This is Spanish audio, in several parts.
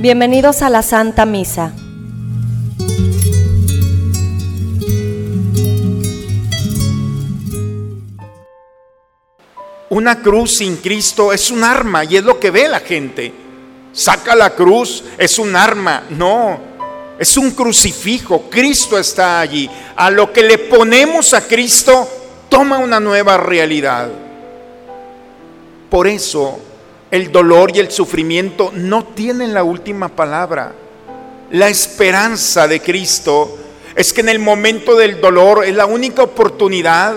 Bienvenidos a la Santa Misa. Una cruz sin Cristo es un arma y es lo que ve la gente. Saca la cruz, es un arma. No, es un crucifijo. Cristo está allí. A lo que le ponemos a Cristo, toma una nueva realidad. Por eso el dolor y el sufrimiento no tienen la última palabra. La esperanza de Cristo es que en el momento del dolor es la única oportunidad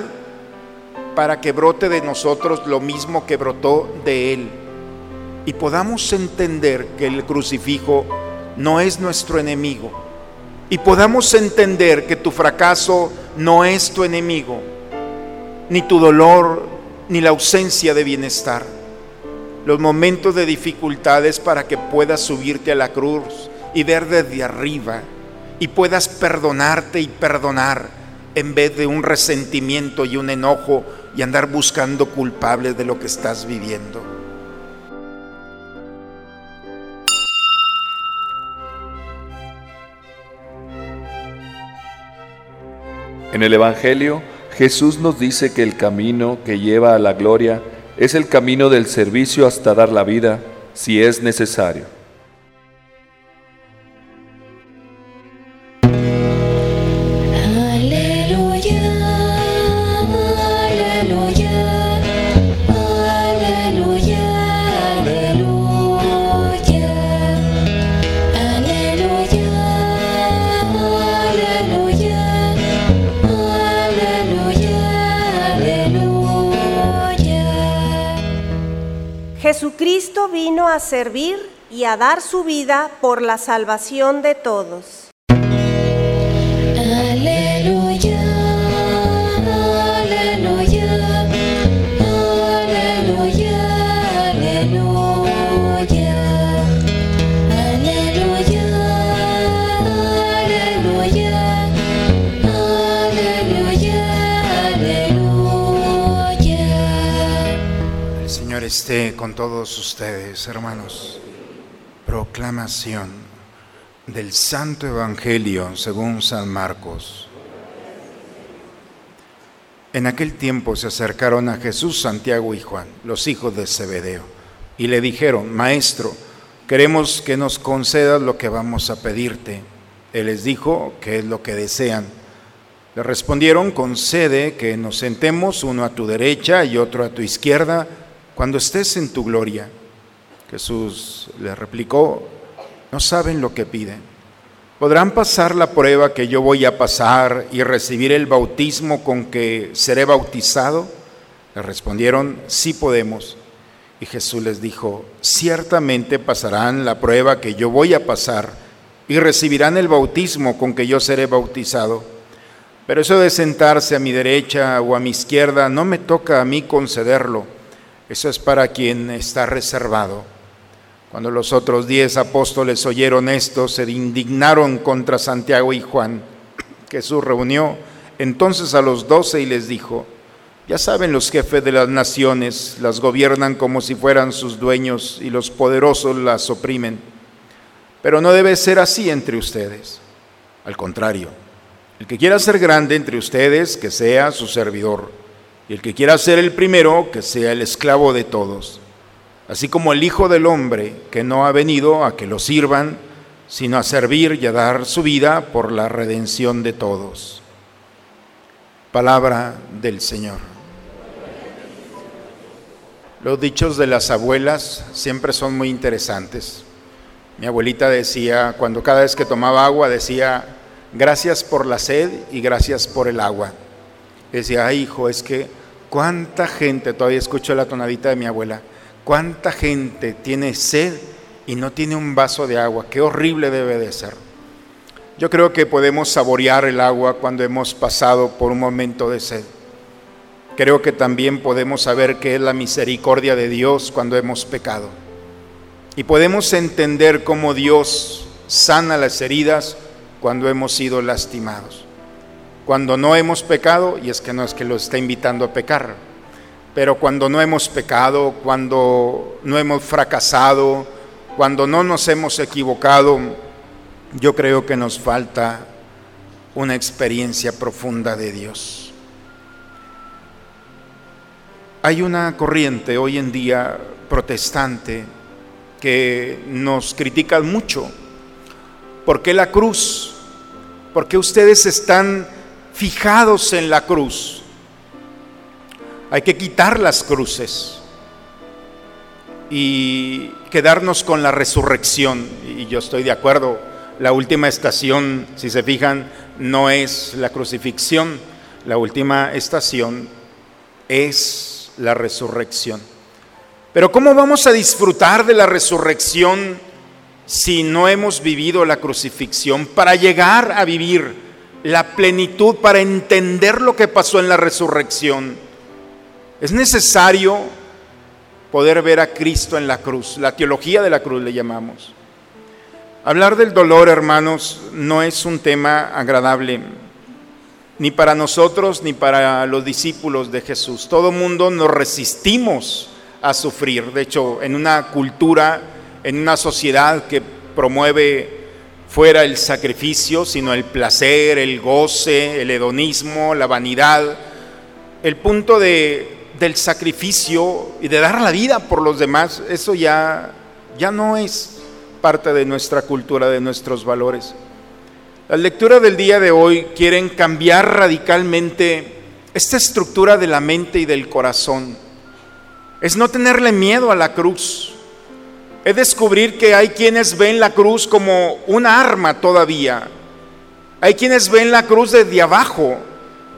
para que brote de nosotros lo mismo que brotó de Él. Y podamos entender que el crucifijo no es nuestro enemigo. Y podamos entender que tu fracaso no es tu enemigo, ni tu dolor, ni la ausencia de bienestar los momentos de dificultades para que puedas subirte a la cruz y ver desde arriba y puedas perdonarte y perdonar en vez de un resentimiento y un enojo y andar buscando culpables de lo que estás viviendo. En el Evangelio, Jesús nos dice que el camino que lleva a la gloria es el camino del servicio hasta dar la vida si es necesario. Jesucristo vino a servir y a dar su vida por la salvación de todos. Esté con todos ustedes, hermanos. Proclamación del Santo Evangelio según San Marcos. En aquel tiempo se acercaron a Jesús, Santiago y Juan, los hijos de Zebedeo, y le dijeron, Maestro, queremos que nos concedas lo que vamos a pedirte. Él les dijo, ¿qué es lo que desean? Le respondieron, concede que nos sentemos uno a tu derecha y otro a tu izquierda cuando estés en tu gloria. Jesús le replicó, no saben lo que piden. ¿Podrán pasar la prueba que yo voy a pasar y recibir el bautismo con que seré bautizado? Le respondieron, sí podemos. Y Jesús les dijo, ciertamente pasarán la prueba que yo voy a pasar y recibirán el bautismo con que yo seré bautizado. Pero eso de sentarse a mi derecha o a mi izquierda no me toca a mí concederlo eso es para quien está reservado. Cuando los otros diez apóstoles oyeron esto, se indignaron contra Santiago y Juan. Jesús reunió entonces a los doce y les dijo, ya saben los jefes de las naciones, las gobiernan como si fueran sus dueños y los poderosos las oprimen. Pero no debe ser así entre ustedes. Al contrario, el que quiera ser grande entre ustedes, que sea su servidor y el que quiera ser el primero, que sea el esclavo de todos. Así como el Hijo del Hombre, que no ha venido a que lo sirvan, sino a servir y a dar su vida por la redención de todos. Palabra del Señor. Los dichos de las abuelas siempre son muy interesantes. Mi abuelita decía, cuando cada vez que tomaba agua, decía, gracias por la sed y gracias por el agua decía, ay hijo, es que cuánta gente, todavía escucho la tonadita de mi abuela, cuánta gente tiene sed y no tiene un vaso de agua, qué horrible debe de ser. Yo creo que podemos saborear el agua cuando hemos pasado por un momento de sed. Creo que también podemos saber qué es la misericordia de Dios cuando hemos pecado. Y podemos entender cómo Dios sana las heridas cuando hemos sido lastimados cuando no hemos pecado, y es que no es que lo está invitando a pecar, pero cuando no hemos pecado, cuando no hemos fracasado, cuando no nos hemos equivocado, yo creo que nos falta una experiencia profunda de Dios. Hay una corriente hoy en día protestante que nos critica mucho. ¿Por qué la cruz? ¿Por qué ustedes están fijados en la cruz? Hay que quitar las cruces y quedarnos con la resurrección. Y yo estoy de acuerdo, la última estación, si se fijan, no es la crucifixión, la última estación es la resurrección. Pero ¿cómo vamos a disfrutar de la resurrección si no hemos vivido la crucifixión? Para llegar a vivir la plenitud, para entender lo que pasó en la resurrección, es necesario poder ver a Cristo en la cruz. La teología de la cruz le llamamos. Hablar del dolor, hermanos, no es un tema agradable, ni para nosotros ni para los discípulos de Jesús. Todo mundo nos resistimos a sufrir. De hecho, en una cultura, en una sociedad que promueve fuera el sacrificio, sino el placer, el goce, el hedonismo, la vanidad, el punto de, del sacrificio y de dar la vida por los demás, eso ya, ya no es parte de nuestra cultura, de nuestros valores. La lectura del día de hoy quieren cambiar radicalmente esta estructura de la mente y del corazón. Es no tenerle miedo a la cruz. Es descubrir que hay quienes ven la cruz como una arma todavía. Hay quienes ven la cruz desde abajo.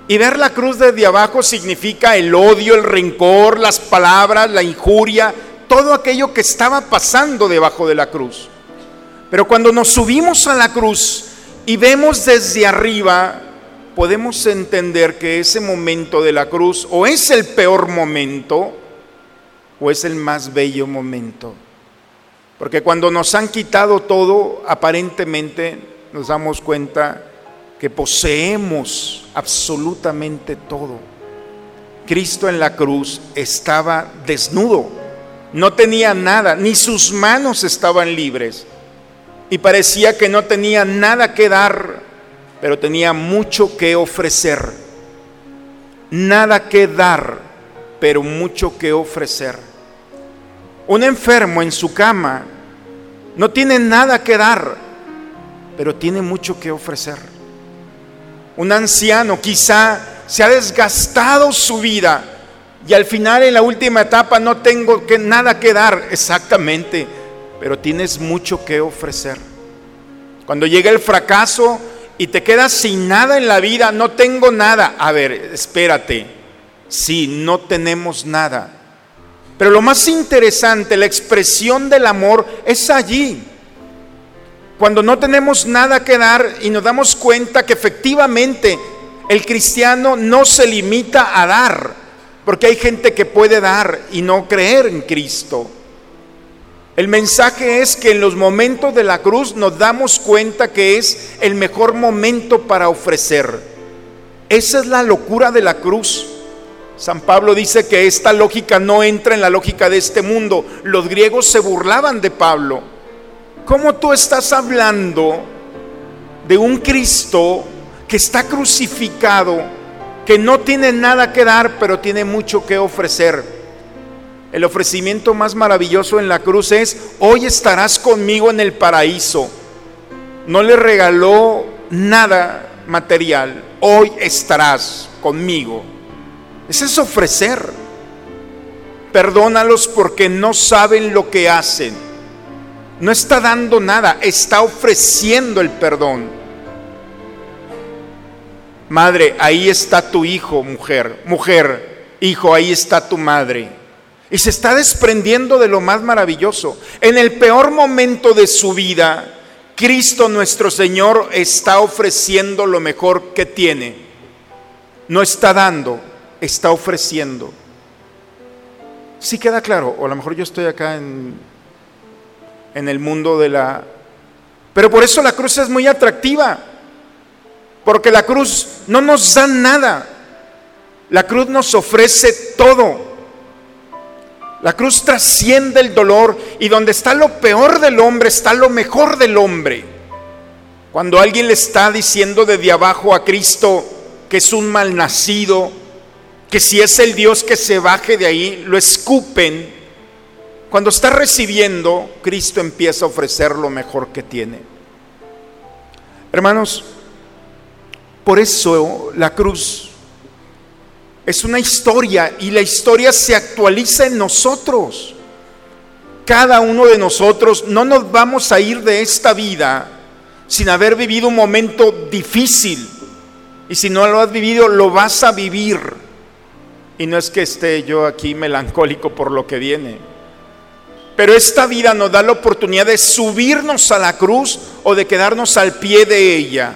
Y ver la cruz desde abajo significa el odio, el rencor, las palabras, la injuria, todo aquello que estaba pasando debajo de la cruz. Pero cuando nos subimos a la cruz y vemos desde arriba, podemos entender que ese momento de la cruz o es el peor momento o es el más bello momento. Porque cuando nos han quitado todo, aparentemente nos damos cuenta que poseemos absolutamente todo. Cristo en la cruz estaba desnudo, no tenía nada, ni sus manos estaban libres y parecía que no tenía nada que dar, pero tenía mucho que ofrecer. Nada que dar, pero mucho que ofrecer. Un enfermo en su cama no tiene nada que dar, pero tiene mucho que ofrecer. Un anciano quizá se ha desgastado su vida y al final en la última etapa no tengo que, nada que dar exactamente pero tienes mucho que ofrecer. Cuando llega el fracaso y te quedas sin nada en la vida, no tengo nada. A ver, espérate. Sí, no tenemos nada. Pero lo más interesante, la expresión del amor es allí. Cuando no tenemos nada que dar y nos damos cuenta que efectivamente el cristiano no se limita a dar, porque hay gente que puede dar y no creer en Cristo. El mensaje es que en los momentos de la cruz nos damos cuenta que es el mejor momento para ofrecer. Esa es la locura de la cruz. San Pablo dice que esta lógica no entra en la lógica de este mundo. Los griegos se burlaban de Pablo. ¿Cómo tú estás hablando de un Cristo que está crucificado, que no tiene nada que dar, pero tiene mucho que ofrecer? El ofrecimiento más maravilloso en la cruz es, hoy estarás conmigo en el paraíso. No le regaló nada material, hoy estarás conmigo. Ese es ofrecer. Perdónalos porque no saben lo que hacen. No está dando nada, está ofreciendo el perdón. Madre, ahí está tu hijo, mujer. Mujer, hijo, ahí está tu madre. Y se está desprendiendo de lo más maravilloso. En el peor momento de su vida, Cristo nuestro Señor está ofreciendo lo mejor que tiene. No está dando, está ofreciendo. Sí queda claro, o a lo mejor yo estoy acá en, en el mundo de la... Pero por eso la cruz es muy atractiva, porque la cruz no nos da nada, la cruz nos ofrece todo. La cruz trasciende el dolor y donde está lo peor del hombre está lo mejor del hombre. Cuando alguien le está diciendo desde abajo a Cristo que es un malnacido, que si es el Dios que se baje de ahí, lo escupen. Cuando está recibiendo, Cristo empieza a ofrecer lo mejor que tiene. Hermanos, por eso la cruz es una historia y la historia se actualiza en nosotros. Cada uno de nosotros no nos vamos a ir de esta vida sin haber vivido un momento difícil. Y si no lo has vivido, lo vas a vivir. Y no es que esté yo aquí melancólico por lo que viene. Pero esta vida nos da la oportunidad de subirnos a la cruz o de quedarnos al pie de ella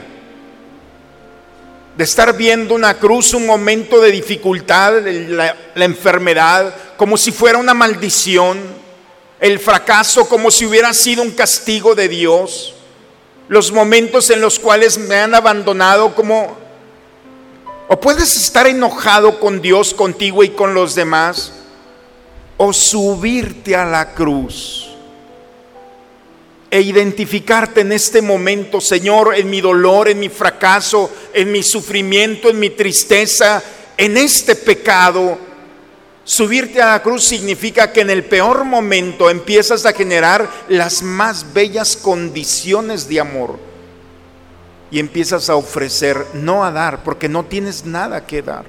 de estar viendo una cruz, un momento de dificultad, la, la, enfermedad, como si fuera una maldición, el fracaso como si hubiera sido un castigo de Dios, los momentos en los cuales me han abandonado como... O puedes estar enojado con Dios, contigo y con los demás, o subirte a la cruz e identificarte en este momento, Señor, en mi dolor, en mi fracaso, en mi sufrimiento, en mi tristeza, en este pecado. Subirte a la cruz significa que en el peor momento empiezas a generar las más bellas condiciones de amor y empiezas a ofrecer, no a dar, porque no tienes nada que dar.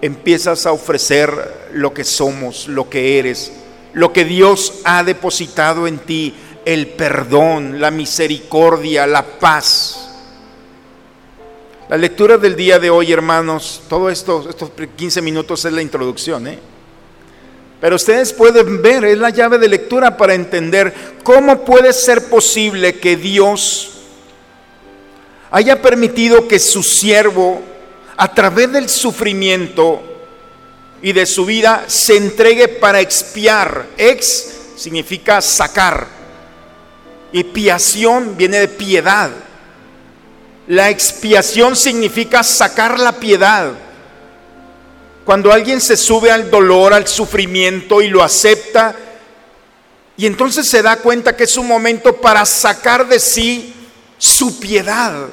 Empiezas a ofrecer lo que somos, lo que eres, lo que Dios ha depositado en ti, el perdón, la misericordia, la paz. La lectura del día de hoy, hermanos, todo esto, estos 15 minutos es la introducción, ¿eh? Pero ustedes pueden ver, es la llave de lectura para entender cómo puede ser posible que Dios haya permitido que su siervo, a través del sufrimiento y de su vida, se entregue para expiar. Ex significa sacar, Expiación viene de piedad. La expiación significa sacar la piedad. Cuando alguien se sube al dolor, al sufrimiento y lo acepta, y entonces se da cuenta que es un momento para sacar de sí su piedad.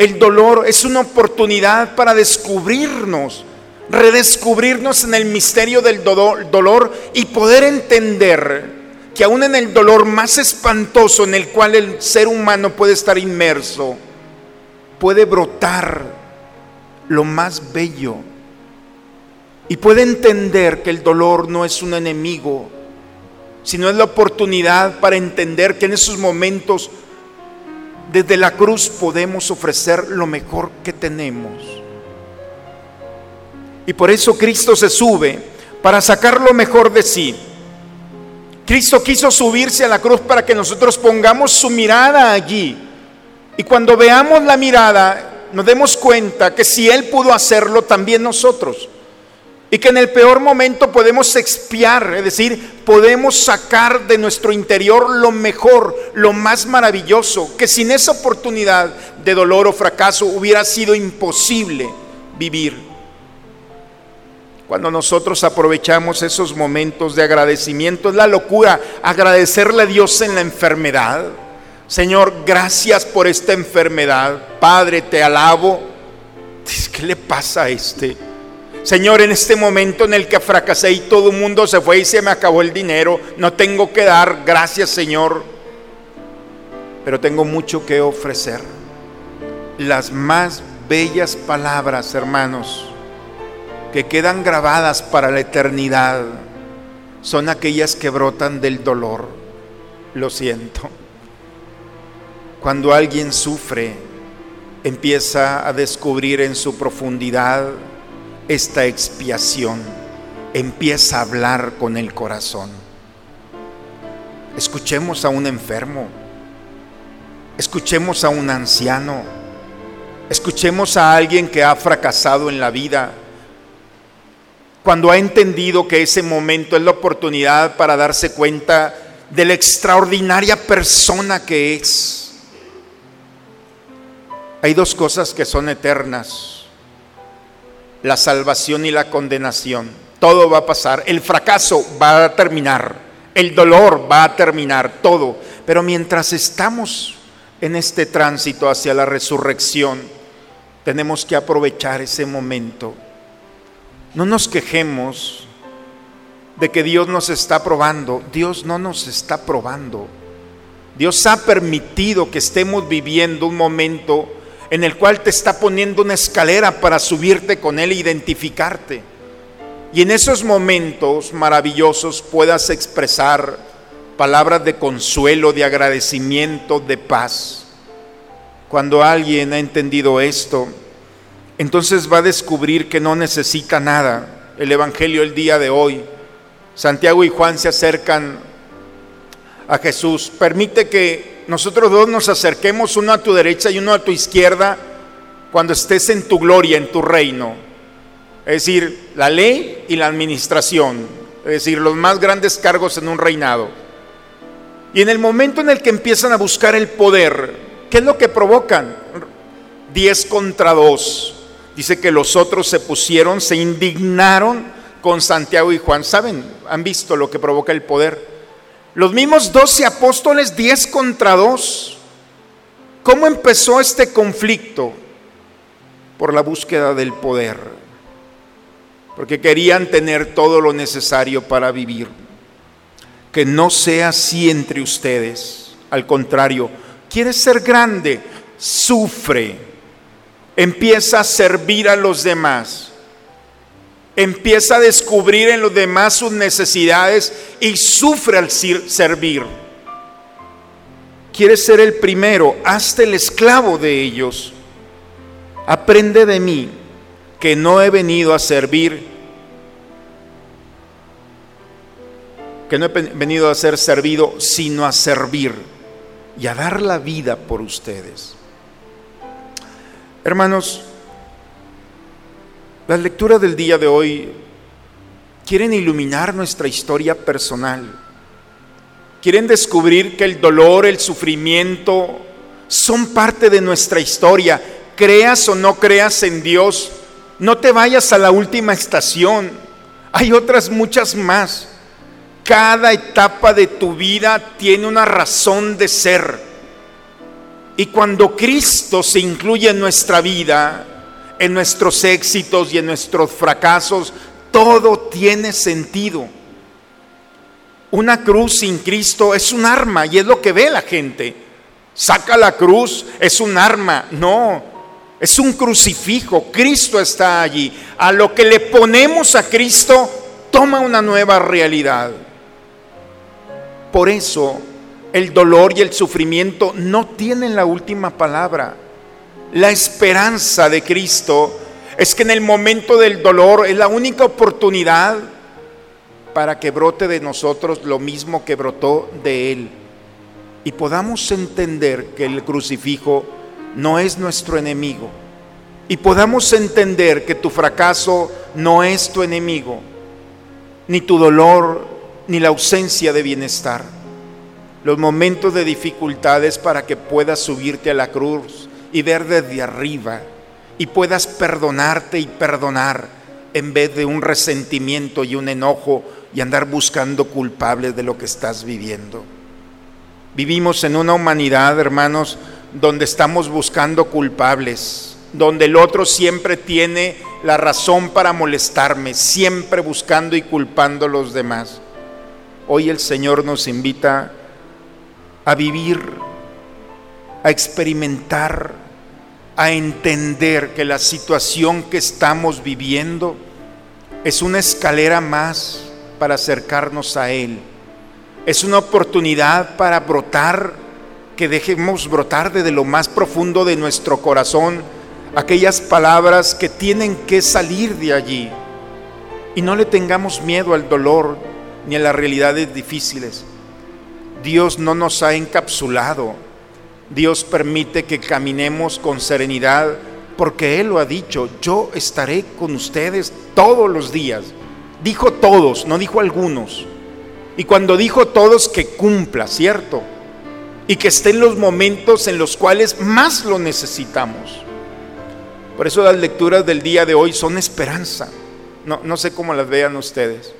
El dolor es una oportunidad para descubrirnos, redescubrirnos en el misterio del dolor, y poder entender que aún en el dolor más espantoso en el cual el ser humano puede estar inmerso, puede brotar lo más bello y puede entender que el dolor no es un enemigo, sino es la oportunidad para entender que en esos momentos desde la cruz podemos ofrecer lo mejor que tenemos. Y por eso Cristo se sube para sacar lo mejor de sí Cristo quiso subirse a la cruz para que nosotros pongamos su mirada allí. Y cuando veamos la mirada, nos demos cuenta que si Él pudo hacerlo, también nosotros. Y que en el peor momento podemos expiar, es decir, podemos sacar de nuestro interior lo mejor, lo más maravilloso, que sin esa oportunidad de dolor o fracaso hubiera sido imposible vivir. Cuando nosotros aprovechamos esos momentos de agradecimiento, es la locura agradecerle a Dios en la enfermedad. Señor, gracias por esta enfermedad. Padre, te alabo. ¿Qué le pasa a este? Señor, en este momento en el que fracasé y todo el mundo se fue y se me acabó el dinero, no tengo que dar, gracias Señor, pero tengo mucho que ofrecer. Las más bellas palabras, hermanos, que quedan grabadas para la eternidad son aquellas que brotan del dolor. Lo siento. Cuando alguien sufre, empieza a descubrir en su profundidad esta expiación, empieza a hablar con el corazón. Escuchemos a un enfermo, escuchemos a un anciano, escuchemos a alguien que ha fracasado en la vida. Cuando ha entendido que ese momento es la oportunidad para darse cuenta de la extraordinaria persona que es. Hay dos cosas que son eternas, la salvación y la condenación. todo va a pasar, el fracaso va a terminar, el dolor va a terminar, todo. Pero mientras estamos en este tránsito hacia la resurrección, tenemos que aprovechar ese momento. No nos quejemos de que Dios nos está probando. Dios no nos está probando. Dios ha permitido que estemos viviendo un momento en el cual te está poniendo una escalera para subirte con Él e identificarte. Y en esos momentos maravillosos puedas expresar palabras de consuelo, de agradecimiento, de paz. Cuando alguien ha entendido esto, entonces va a descubrir que no necesita nada. El Evangelio el día de hoy, Santiago y Juan se acercan a Jesús. Permite que nosotros dos nos acerquemos uno a tu derecha y uno a tu izquierda cuando estés en tu gloria, en tu reino es decir, la ley y la administración, es decir, los más grandes cargos en un reinado. Y en el momento en el que empiezan a buscar el poder, ¿qué es lo que provocan? Diez contra dos. Dice que los otros se pusieron, se indignaron con Santiago y Juan. ¿Saben? Han visto lo que provoca el poder. Los mismos doce apóstoles, diez contra dos. ¿Cómo empezó este conflicto? Por la búsqueda del poder porque querían tener todo lo necesario para vivir. Que no sea así entre ustedes. Al contrario, quieres ser grande, sufre. Empieza a servir a los demás. Empieza a descubrir en los demás sus necesidades y sufre al servir. Quieres ser el primero, hazte el esclavo de ellos. Aprende de mí, que no he venido a servir, que no he venido a ser servido, sino a servir y a dar la vida por ustedes. Hermanos, las lecturas del día de hoy quieren iluminar nuestra historia personal. Quieren descubrir que el dolor, el sufrimiento son parte de nuestra historia. Creas o no creas en Dios, no te vayas a la última estación. Hay otras muchas más. Cada etapa de tu vida tiene una razón de ser. Y cuando Cristo se incluye en nuestra vida, en nuestros éxitos y en nuestros fracasos, todo tiene sentido. Una cruz sin Cristo es un arma y es lo que ve la gente. Saca la cruz, es un arma. No, es un crucifijo. Cristo está allí. A lo que le ponemos a Cristo, toma una nueva realidad. Por eso el dolor y el sufrimiento no tienen la última palabra. La esperanza de Cristo es que en el momento del dolor es la única oportunidad para que brote de nosotros lo mismo que brotó de Él. Y podamos entender que el crucifijo no es nuestro enemigo. Y podamos entender que tu fracaso no es tu enemigo, ni tu dolor ni la ausencia de bienestar. Los momentos de dificultades para que puedas subirte a la cruz y ver desde arriba y puedas perdonarte y perdonar en vez de un resentimiento y un enojo y andar buscando culpables de lo que estás viviendo. Vivimos en una humanidad, hermanos, donde estamos buscando culpables, donde el otro siempre tiene la razón para molestarme, siempre buscando y culpando a los demás. Hoy el Señor nos invita a vivir, a experimentar, a entender que la situación que estamos viviendo es una escalera más para acercarnos a Él. Es una oportunidad para brotar, que dejemos brotar desde lo más profundo de nuestro corazón aquellas palabras que tienen que salir de allí. Y no le tengamos miedo al dolor, ni en las realidades difíciles. Dios no nos ha encapsulado. Dios permite que caminemos con serenidad porque Él lo ha dicho, yo estaré con ustedes todos los días. Dijo todos, no dijo algunos. Y cuando dijo todos, que cumpla, ¿cierto? Y que esté en los momentos en los cuales más lo necesitamos. Por eso las lecturas del día de hoy son esperanza. No, no sé cómo las vean ustedes.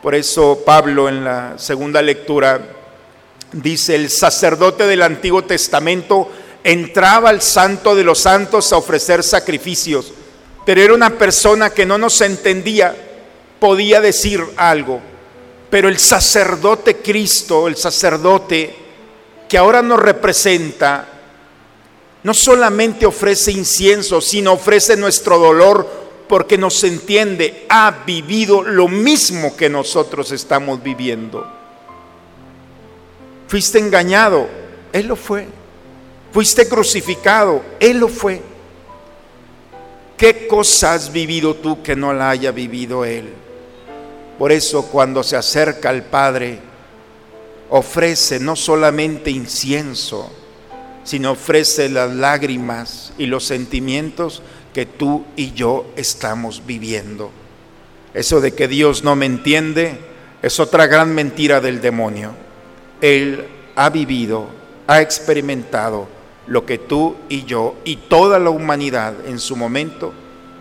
Por eso Pablo en la segunda lectura dice, el sacerdote del Antiguo Testamento entraba al santo de los santos a ofrecer sacrificios, pero era una persona que no nos entendía, podía decir algo, pero el sacerdote Cristo, el sacerdote que ahora nos representa, no solamente ofrece incienso, sino ofrece nuestro dolor porque nos entiende, ha vivido lo mismo que nosotros estamos viviendo. Fuiste engañado, Él lo fue. Fuiste crucificado, Él lo fue. ¿Qué cosa has vivido tú que no la haya vivido Él? Por eso cuando se acerca al Padre, ofrece no solamente incienso, sino ofrece las lágrimas y los sentimientos que tú y yo estamos viviendo. Eso de que Dios no me entiende es otra gran mentira del demonio. Él ha vivido, ha experimentado lo que tú y yo y toda la humanidad en su momento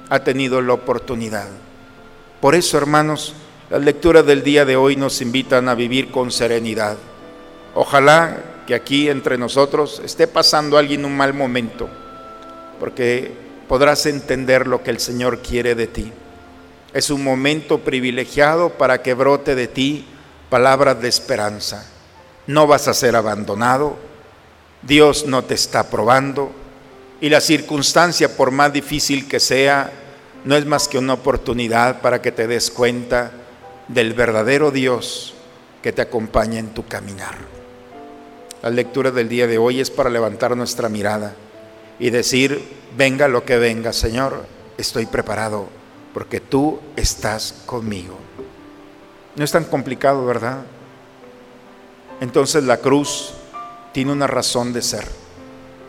ha tenido la oportunidad. Por eso, hermanos, las lecturas del día de hoy nos invitan a vivir con serenidad. Ojalá que aquí entre nosotros esté pasando alguien un mal momento, porque podrás entender lo que el Señor quiere de ti. Es un momento privilegiado para que brote de ti palabras de esperanza. No vas a ser abandonado, Dios no te está probando y la circunstancia, por más difícil que sea, no es más que una oportunidad para que te des cuenta del verdadero Dios que te acompaña en tu caminar. La lectura del día de hoy es para levantar nuestra mirada y decir, venga lo que venga, Señor, estoy preparado porque tú estás conmigo. No es tan complicado, ¿verdad? Entonces la cruz tiene una razón de ser.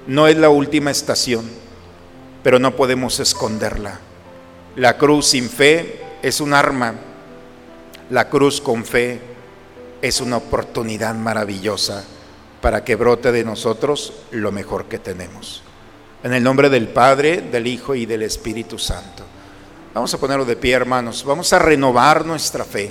No es la última estación, pero no podemos esconderla. La cruz sin fe es un arma. La cruz con fe es una oportunidad maravillosa para que brote de nosotros lo mejor que tenemos. En el nombre del Padre, del Hijo y del Espíritu Santo. Vamos a ponerlo de pie, hermanos. Vamos a renovar nuestra fe.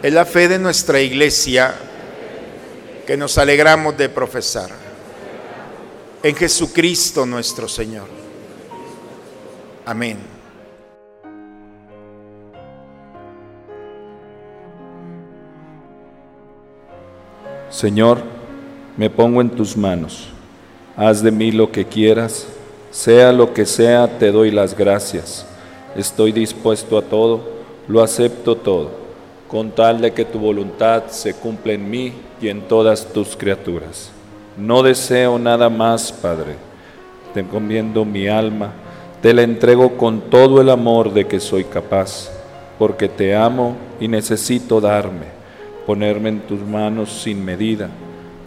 Es la fe de nuestra iglesia que nos alegramos de profesar. En Jesucristo nuestro Señor. Amén. Señor, me pongo en tus manos. Haz de mí lo que quieras, sea lo que sea, te doy las gracias. Estoy dispuesto a todo, lo acepto todo, con tal de que tu voluntad se cumpla en mí y en todas tus criaturas. No deseo nada más, Padre. Te encomiendo mi alma, te la entrego con todo el amor de que soy capaz, porque te amo y necesito darme, ponerme en tus manos sin medida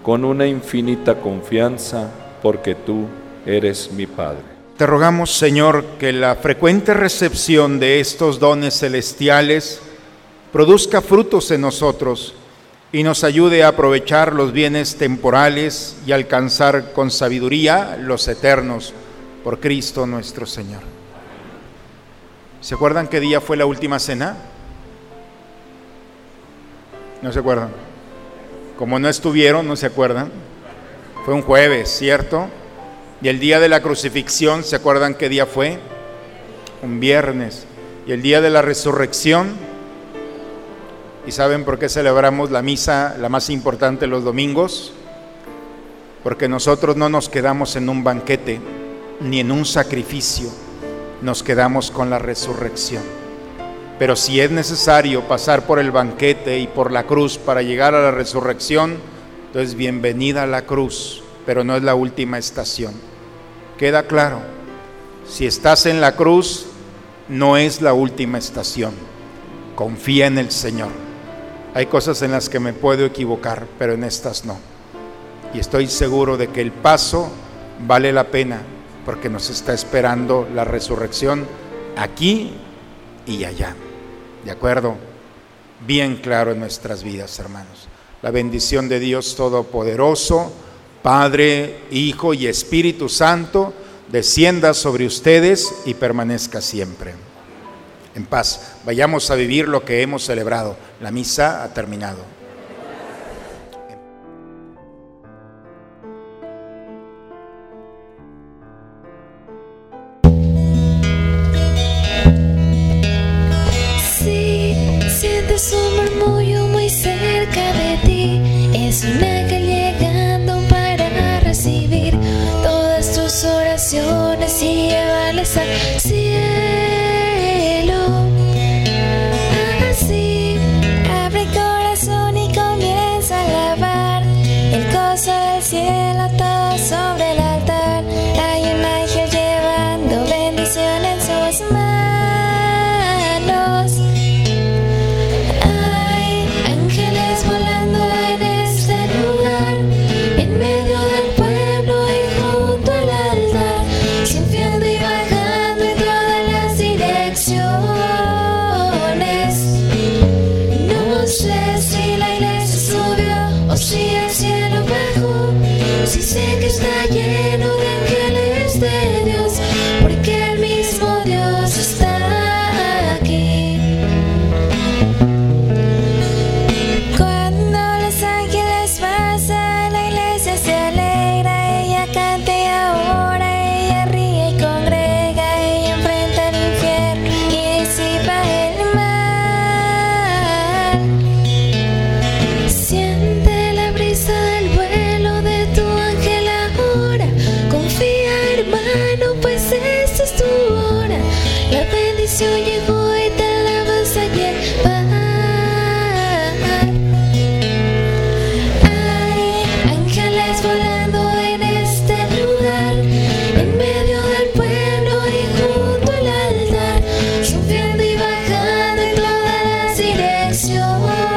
con una infinita confianza, porque tú eres mi Padre. Te rogamos, Señor, que la frecuente recepción de estos dones celestiales produzca frutos en nosotros y nos ayude a aprovechar los bienes temporales y alcanzar con sabiduría los eternos por Cristo nuestro Señor. ¿Se acuerdan qué día fue la última cena? ¿No se acuerdan? Como no estuvieron, no se acuerdan. Fue un jueves, ¿cierto? Y el día de la crucifixión, ¿se acuerdan qué día fue? Un viernes. Y el día de la resurrección, ¿y saben por qué celebramos la misa, la más importante, los domingos? Porque nosotros no nos quedamos en un banquete ni en un sacrificio, nos quedamos con la resurrección. Pero si es necesario pasar por el banquete y por la cruz para llegar a la resurrección, entonces bienvenida a la cruz, pero no es la última estación. Queda claro, si estás en la cruz, no es la última estación. Confía en el Señor. Hay cosas en las que me puedo equivocar, pero en estas no. Y estoy seguro de que el paso vale la pena porque nos está esperando la resurrección aquí y allá. ¿De acuerdo? Bien claro en nuestras vidas, hermanos. La bendición de Dios Todopoderoso, Padre, Hijo y Espíritu Santo, descienda sobre ustedes y permanezca siempre. En paz, vayamos a vivir lo que hemos celebrado. La misa ha terminado. Un murmullo muy cerca de ti, es un ángel llegando para recibir todas tus oraciones y llevarles al your